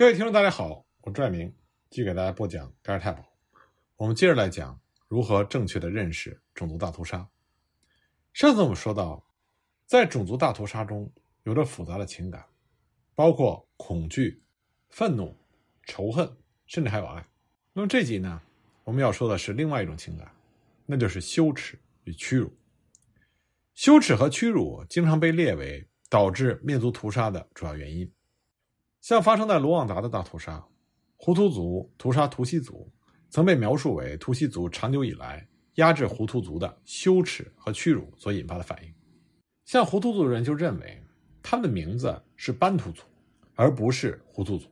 各位听众，大家好，我拽明继续给大家播讲《盖尔太保》。我们接着来讲如何正确的认识种族大屠杀。上次我们说到，在种族大屠杀中有着复杂的情感，包括恐惧、愤怒、仇恨，甚至还有爱。那么这集呢，我们要说的是另外一种情感，那就是羞耻与屈辱。羞耻和屈辱经常被列为导致灭族屠杀的主要原因。像发生在卢旺达的大屠杀，胡图族屠杀图西族，曾被描述为图西族长久以来压制胡图族的羞耻和屈辱所引发的反应。像胡图族人就认为，他们的名字是班图族，而不是胡图族。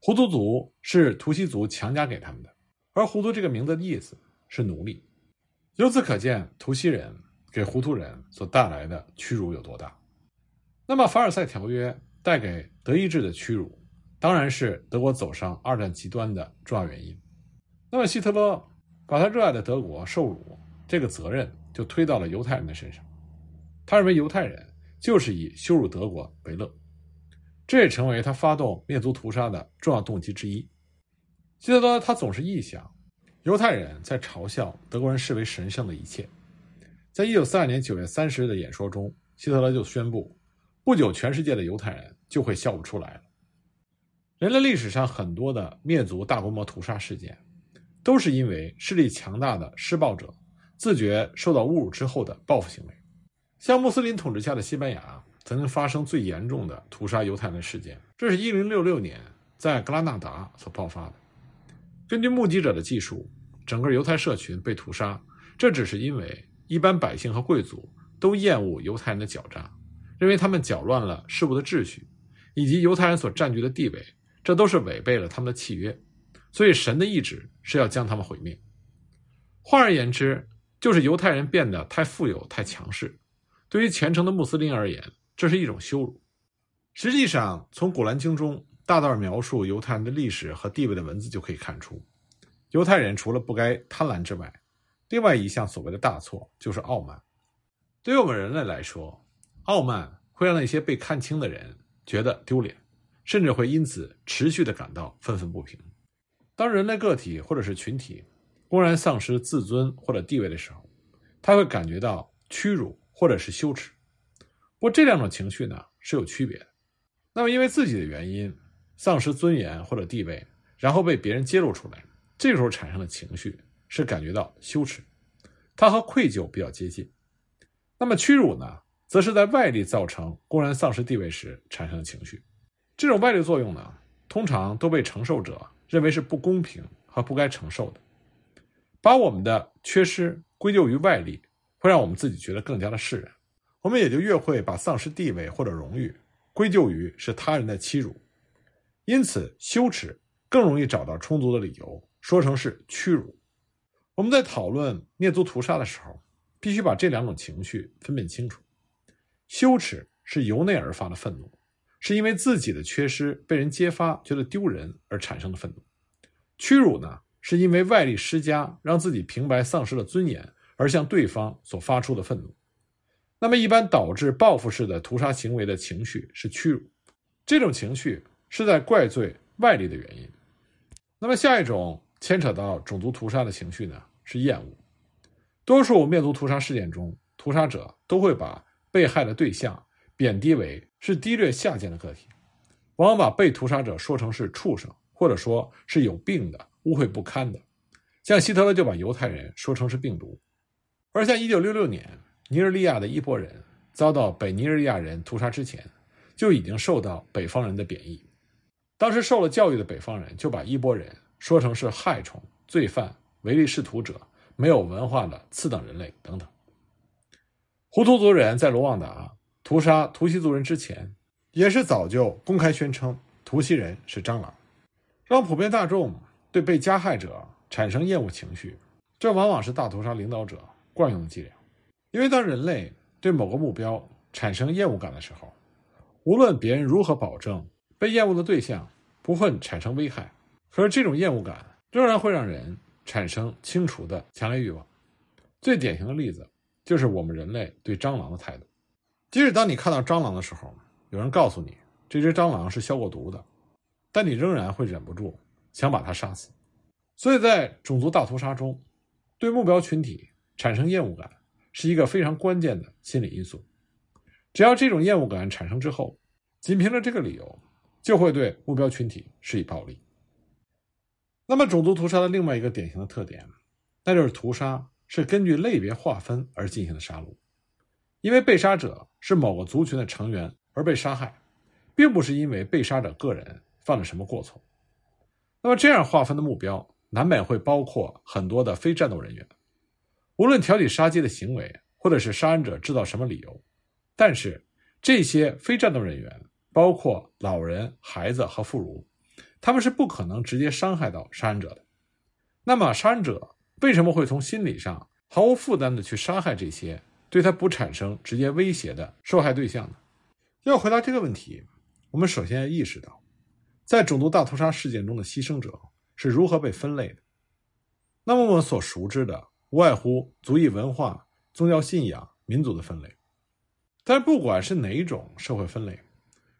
胡图族是图西族强加给他们的，而胡图这个名字的意思是奴隶。由此可见，图西人给胡图人所带来的屈辱有多大。那么，凡尔赛条约。带给德意志的屈辱，当然是德国走上二战极端的重要原因。那么，希特勒把他热爱的德国受辱这个责任就推到了犹太人的身上。他认为犹太人就是以羞辱德国为乐，这也成为他发动灭族屠杀的重要动机之一。希特勒他总是臆想犹太人在嘲笑德国人视为神圣的一切。在一九四二年九月三十日的演说中，希特勒就宣布。不久，全世界的犹太人就会笑不出来了。人类历史上很多的灭族大规模屠杀事件，都是因为势力强大的施暴者自觉受到侮辱之后的报复行为。像穆斯林统治下的西班牙，曾经发生最严重的屠杀犹太人事件，这是一零六六年在格拉纳达所爆发的。根据目击者的记述，整个犹太社群被屠杀，这只是因为一般百姓和贵族都厌恶犹太人的狡诈。认为他们搅乱了事物的秩序，以及犹太人所占据的地位，这都是违背了他们的契约，所以神的意志是要将他们毁灭。换而言之，就是犹太人变得太富有、太强势。对于虔诚的穆斯林而言，这是一种羞辱。实际上，从《古兰经》中大段描述犹太人的历史和地位的文字就可以看出，犹太人除了不该贪婪之外，另外一项所谓的大错就是傲慢。对于我们人类来说，傲慢会让那些被看轻的人觉得丢脸，甚至会因此持续的感到愤愤不平。当人类个体或者是群体公然丧失自尊或者地位的时候，他会感觉到屈辱或者是羞耻。不过这两种情绪呢是有区别的。那么因为自己的原因丧失尊严或者地位，然后被别人揭露出来，这时候产生的情绪是感觉到羞耻，它和愧疚比较接近。那么屈辱呢？则是在外力造成公然丧失地位时产生的情绪，这种外力作用呢，通常都被承受者认为是不公平和不该承受的。把我们的缺失归咎于外力，会让我们自己觉得更加的释然，我们也就越会把丧失地位或者荣誉归咎于是他人的欺辱，因此羞耻更容易找到充足的理由说成是屈辱。我们在讨论灭族屠杀的时候，必须把这两种情绪分辨清楚。羞耻是由内而发的愤怒，是因为自己的缺失被人揭发，觉得丢人而产生的愤怒；屈辱呢，是因为外力施加，让自己平白丧失了尊严而向对方所发出的愤怒。那么，一般导致报复式的屠杀行为的情绪是屈辱，这种情绪是在怪罪外力的原因。那么，下一种牵扯到种族屠杀的情绪呢，是厌恶。多数灭族屠杀事件中，屠杀者都会把被害的对象贬低为是低劣下贱的个体，往往把被屠杀者说成是畜生，或者说是有病的、污秽不堪的。像希特勒就把犹太人说成是病毒，而像1966年尼日利亚的伊波人遭到北尼日利亚人屠杀之前，就已经受到北方人的贬义。当时受了教育的北方人就把伊波人说成是害虫、罪犯、唯利是图者、没有文化的次等人类等等。胡图族人在卢旺达屠杀图西族人之前，也是早就公开宣称图西人是蟑螂，让普遍大众对被加害者产生厌恶情绪。这往往是大屠杀领导者惯用的伎俩。因为当人类对某个目标产生厌恶感的时候，无论别人如何保证被厌恶的对象不会产生危害，可是这种厌恶感仍然会让人产生清除的强烈欲望。最典型的例子。就是我们人类对蟑螂的态度。即使当你看到蟑螂的时候，有人告诉你这只蟑螂是消过毒的，但你仍然会忍不住想把它杀死。所以在种族大屠杀中，对目标群体产生厌恶感是一个非常关键的心理因素。只要这种厌恶感产生之后，仅凭着这个理由，就会对目标群体施以暴力。那么，种族屠杀的另外一个典型的特点，那就是屠杀是根据类别划分而进行的杀戮，因为被杀者是某个族群的成员而被杀害，并不是因为被杀者个人犯了什么过错。那么，这样划分的目标难免会包括很多的非战斗人员，无论挑起杀机的行为，或者是杀人者制造什么理由。但是，这些非战斗人员，包括老人、孩子和妇孺，他们是不可能直接伤害到杀人者的。那么，杀人者为什么会从心理上毫无负担的去杀害这些对他不产生直接威胁的受害对象呢？要回答这个问题，我们首先要意识到，在种族大屠杀事件中的牺牲者是如何被分类的。那么，我们所熟知的无外乎族裔文化、宗教信仰、民族的分类。但不管是哪一种社会分类，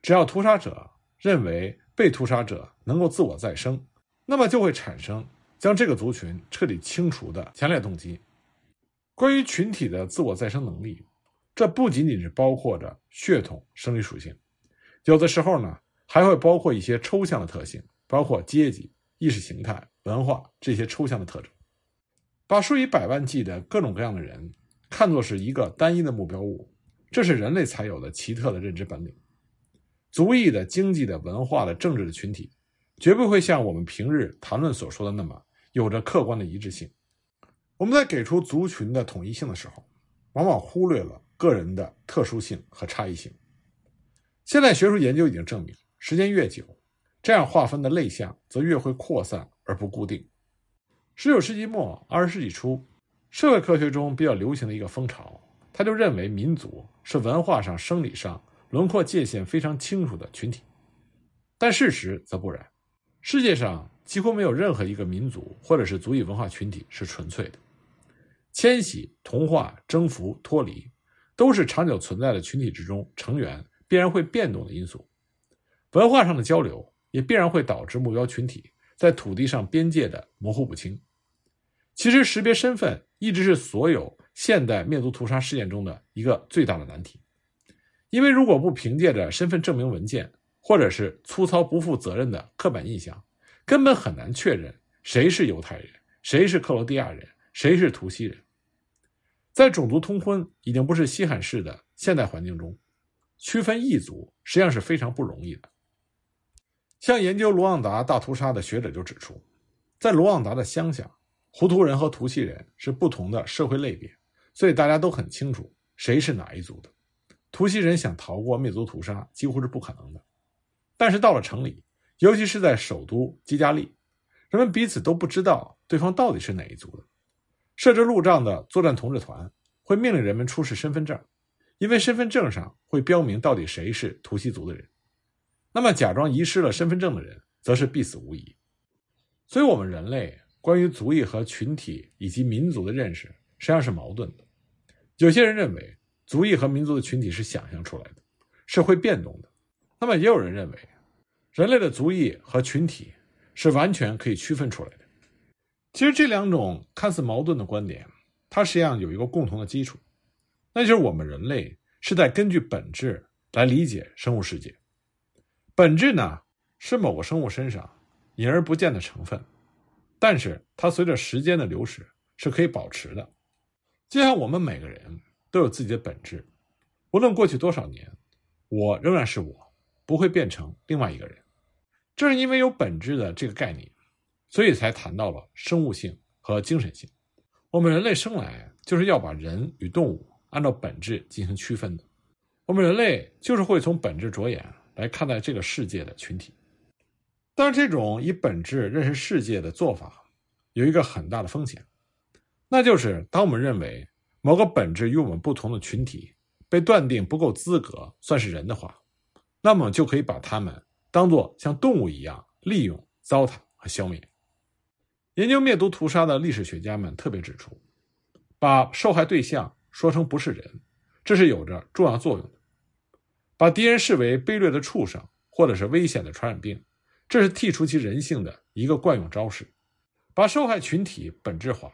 只要屠杀者认为被屠杀者能够自我再生，那么就会产生将这个族群彻底清除的强烈动机。关于群体的自我再生能力，这不仅仅是包括着血统、生理属性，有的时候呢还会包括一些抽象的特性，包括阶级、意识形态、文化这些抽象的特征。把数以百万计的各种各样的人看作是一个单一的目标物。这是人类才有的奇特的认知本领。族裔的、经济的、文化的、政治的群体，绝不会像我们平日谈论所说的那么有着客观的一致性。我们在给出族群的统一性的时候，往往忽略了个人的特殊性和差异性。现在学术研究已经证明，时间越久，这样划分的类项则越会扩散而不固定。十九世纪末、二十世纪初，社会科学中比较流行的一个风潮。他就认为民族是文化上、生理上轮廓界限非常清楚的群体，但事实则不然。世界上几乎没有任何一个民族或者是族裔文化群体是纯粹的。迁徙、同化、征服、脱离，都是长久存在的群体之中成员必然会变动的因素。文化上的交流也必然会导致目标群体在土地上边界的模糊不清。其实，识别身份一直是所有。现代灭族屠杀事件中的一个最大的难题，因为如果不凭借着身份证明文件，或者是粗糙不负责任的刻板印象，根本很难确认谁是犹太人，谁是克罗地亚人，谁是图西人。在种族通婚已经不是稀罕事的现代环境中，区分异族实际上是非常不容易的。像研究卢旺达大屠杀的学者就指出，在卢旺达的乡下，胡图人和图西人是不同的社会类别。所以大家都很清楚谁是哪一族的。图西人想逃过灭族屠杀几乎是不可能的。但是到了城里，尤其是在首都基加利，人们彼此都不知道对方到底是哪一族的。设置路障的作战同志团会命令人们出示身份证，因为身份证上会标明到底谁是图西族的人。那么假装遗失了身份证的人，则是必死无疑。所以，我们人类关于族裔和群体以及民族的认识实际上是矛盾的。有些人认为族裔和民族的群体是想象出来的，是会变动的。那么也有人认为，人类的族裔和群体是完全可以区分出来的。其实这两种看似矛盾的观点，它实际上有一个共同的基础，那就是我们人类是在根据本质来理解生物世界。本质呢是某个生物身上隐而不见的成分，但是它随着时间的流逝是可以保持的。就像我们每个人都有自己的本质，无论过去多少年，我仍然是我，不会变成另外一个人。正是因为有本质的这个概念，所以才谈到了生物性和精神性。我们人类生来就是要把人与动物按照本质进行区分的。我们人类就是会从本质着眼来看待这个世界的群体。但是，这种以本质认识世界的做法，有一个很大的风险。那就是当我们认为某个本质与我们不同的群体被断定不够资格算是人的话，那么就可以把他们当作像动物一样利用、糟蹋和消灭。研究灭毒屠杀的历史学家们特别指出，把受害对象说成不是人，这是有着重要作用的。把敌人视为卑劣的畜生或者是危险的传染病，这是剔除其人性的一个惯用招式，把受害群体本质化，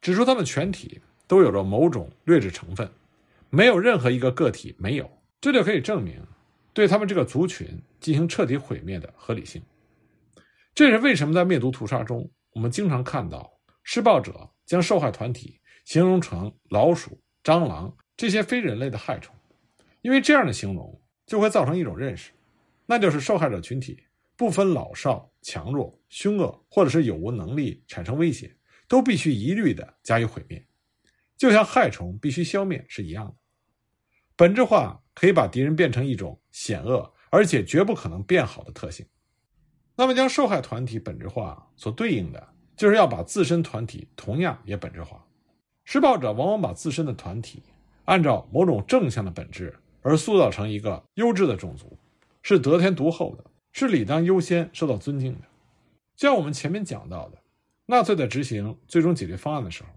指出他们全体都有着某种劣质成分，没有任何一个个体没有，这就可以证明对他们这个族群进行彻底毁灭的合理性。这也是为什么在灭族屠杀中，我们经常看到施暴者将受害团体形容成老鼠、蟑螂这些非人类的害虫，因为这样的形容就会造成一种认识，那就是受害者群体不分老少、强弱、凶恶，或者是有无能力产生威胁，都必须一律的加以毁灭，就像害虫必须消灭是一样的。本质化可以把敌人变成一种险恶而且绝不可能变好的特性。那么，将受害团体本质化所对应的，就是要把自身团体同样也本质化。施暴者往往把自身的团体按照某种正向的本质而塑造成一个优质的种族，是得天独厚的，是理当优先受到尊敬的。像我们前面讲到的，纳粹在执行最终解决方案的时候，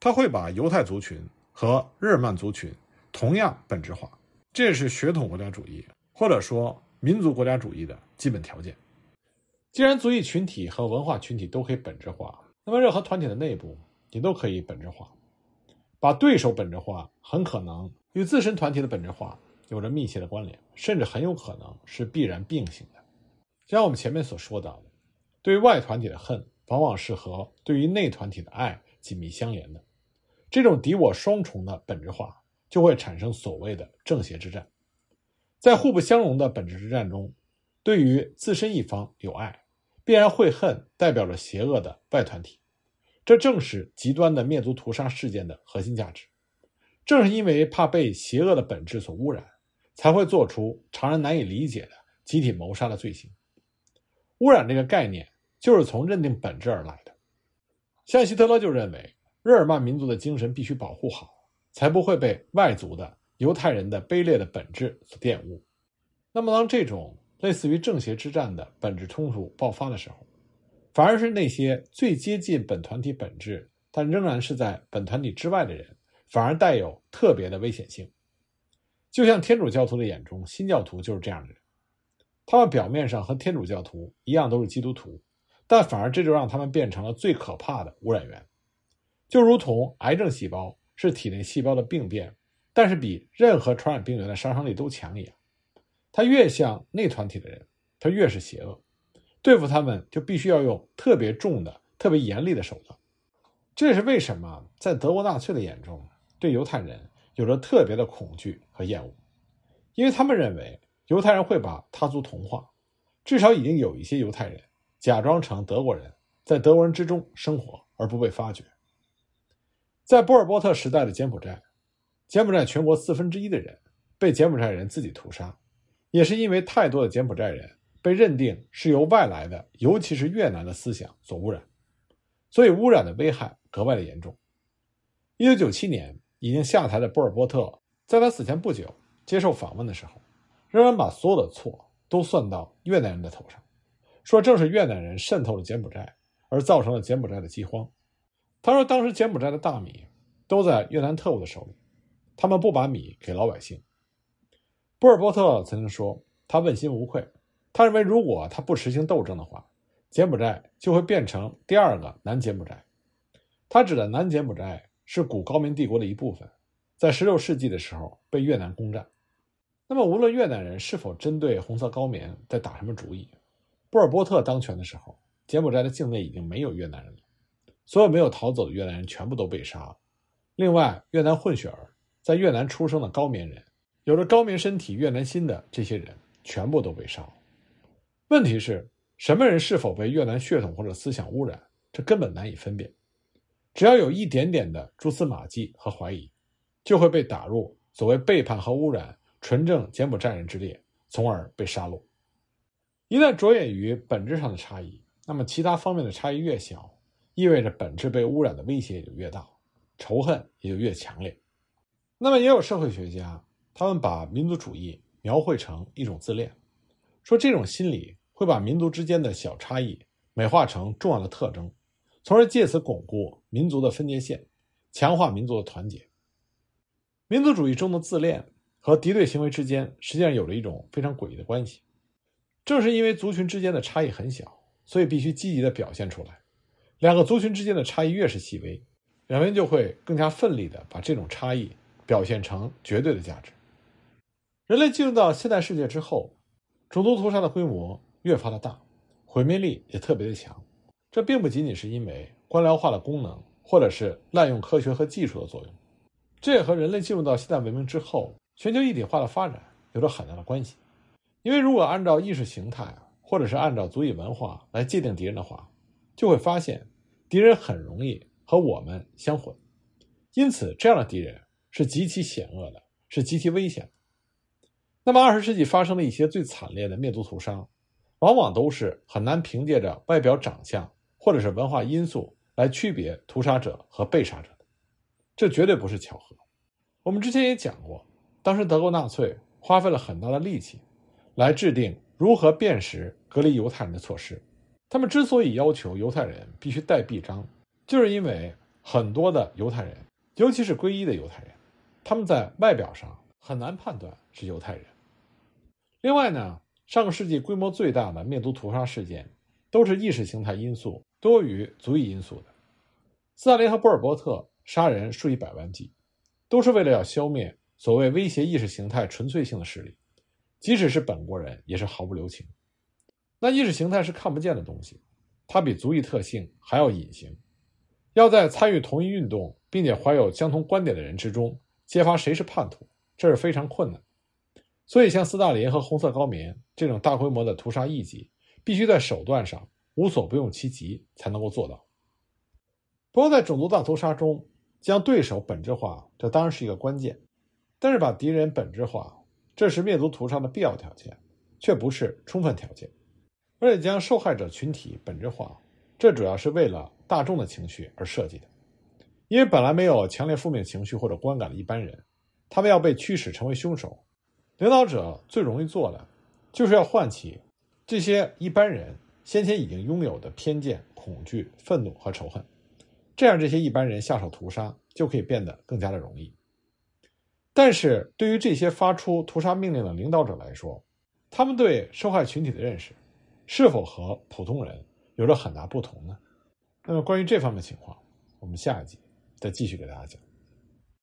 他会把犹太族群和日耳曼族群同样本质化，这是血统国家主义或者说民族国家主义的基本条件。既然族裔群体和文化群体都可以本质化，那么任何团体的内部也都可以本质化。把对手本质化，很可能与自身团体的本质化有着密切的关联，甚至很有可能是必然并行的。就像我们前面所说的，对外团体的恨，往往是和对于内团体的爱紧密相连的。这种敌我双重的本质化，就会产生所谓的正邪之战。在互不相容的本质之战中，对于自身一方有爱。必然会恨代表着邪恶的外团体，这正是极端的灭族屠杀事件的核心价值。正是因为怕被邪恶的本质所污染，才会做出常人难以理解的集体谋杀的罪行。污染这个概念就是从认定本质而来的。像希特勒就认为，日耳曼民族的精神必须保护好，才不会被外族的犹太人的卑劣的本质所玷污。那么，当这种类似于正邪之战的本质冲突爆发的时候，反而是那些最接近本团体本质，但仍然是在本团体之外的人，反而带有特别的危险性。就像天主教徒的眼中，新教徒就是这样的人。他们表面上和天主教徒一样都是基督徒，但反而这就让他们变成了最可怕的污染源。就如同癌症细胞是体内细胞的病变，但是比任何传染病源的杀伤力都强一样。他越像内团体的人，他越是邪恶，对付他们就必须要用特别重的、特别严厉的手段。这也是为什么在德国纳粹的眼中，对犹太人有着特别的恐惧和厌恶，因为他们认为犹太人会把他族同化，至少已经有一些犹太人假装成德国人，在德国人之中生活而不被发觉。在波尔波特时代的柬埔寨，柬埔寨全国四分之一的人被柬埔寨人自己屠杀。也是因为太多的柬埔寨人被认定是由外来的，尤其是越南的思想所污染，所以污染的危害格外的严重。一九九七年已经下台的波尔波特，在他死前不久接受访问的时候，仍然把所有的错都算到越南人的头上，说正是越南人渗透了柬埔寨，而造成了柬埔寨的饥荒。他说，当时柬埔寨的大米都在越南特务的手里，他们不把米给老百姓。波尔波特曾经说：“他问心无愧，他认为如果他不实行斗争的话，柬埔寨就会变成第二个南柬埔寨。他指的南柬埔寨是古高棉帝国的一部分，在16世纪的时候被越南攻占。那么，无论越南人是否针对红色高棉在打什么主意，波尔波特当权的时候，柬埔寨的境内已经没有越南人了，所有没有逃走的越南人全部都被杀。另外，越南混血儿在越南出生的高棉人。”有着高棉身体、越南心的这些人，全部都被杀。问题是，什么人是否被越南血统或者思想污染，这根本难以分辨。只要有一点点的蛛丝马迹和怀疑，就会被打入所谓背叛和污染纯正柬埔寨人之列，从而被杀戮。一旦着眼于本质上的差异，那么其他方面的差异越小，意味着本质被污染的威胁也就越大，仇恨也就越强烈。那么，也有社会学家。他们把民族主义描绘成一种自恋，说这种心理会把民族之间的小差异美化成重要的特征，从而借此巩固民族的分界线，强化民族的团结。民族主义中的自恋和敌对行为之间实际上有着一种非常诡异的关系。正是因为族群之间的差异很小，所以必须积极的表现出来。两个族群之间的差异越是细微，两边就会更加奋力的把这种差异表现成绝对的价值。人类进入到现代世界之后，种族屠杀的规模越发的大，毁灭力也特别的强。这并不仅仅是因为官僚化的功能，或者是滥用科学和技术的作用，这也和人类进入到现代文明之后，全球一体化的发展有着很大的关系。因为如果按照意识形态，或者是按照族裔文化来界定敌人的话，就会发现敌人很容易和我们相混，因此这样的敌人是极其险恶的，是极其危险的。那么，二十世纪发生的一些最惨烈的灭族屠杀，往往都是很难凭借着外表长相或者是文化因素来区别屠杀者和被杀者的。这绝对不是巧合。我们之前也讲过，当时德国纳粹花费了很大的力气，来制定如何辨识隔离犹太人的措施。他们之所以要求犹太人必须戴臂章，就是因为很多的犹太人，尤其是皈依的犹太人，他们在外表上很难判断是犹太人。另外呢，上个世纪规模最大的灭族屠杀事件，都是意识形态因素多于族裔因素的。斯大林和波尔波特杀人数以百万计，都是为了要消灭所谓威胁意识形态纯粹性的势力，即使是本国人也是毫不留情。那意识形态是看不见的东西，它比族裔特性还要隐形，要在参与同一运动并且怀有相同观点的人之中揭发谁是叛徒，这是非常困难。所以，像斯大林和红色高棉这种大规模的屠杀异己，必须在手段上无所不用其极才能够做到。不过，在种族大屠杀中，将对手本质化，这当然是一个关键；但是，把敌人本质化，这是灭族屠杀的必要条件，却不是充分条件。而且，将受害者群体本质化，这主要是为了大众的情绪而设计的。因为本来没有强烈负面情绪或者观感的一般人，他们要被驱使成为凶手。领导者最容易做的，就是要唤起这些一般人先前已经拥有的偏见、恐惧、愤怒和仇恨，这样这些一般人下手屠杀就可以变得更加的容易。但是对于这些发出屠杀命令的领导者来说，他们对受害群体的认识，是否和普通人有着很大不同呢？那么关于这方面情况，我们下一集再继续给大家讲。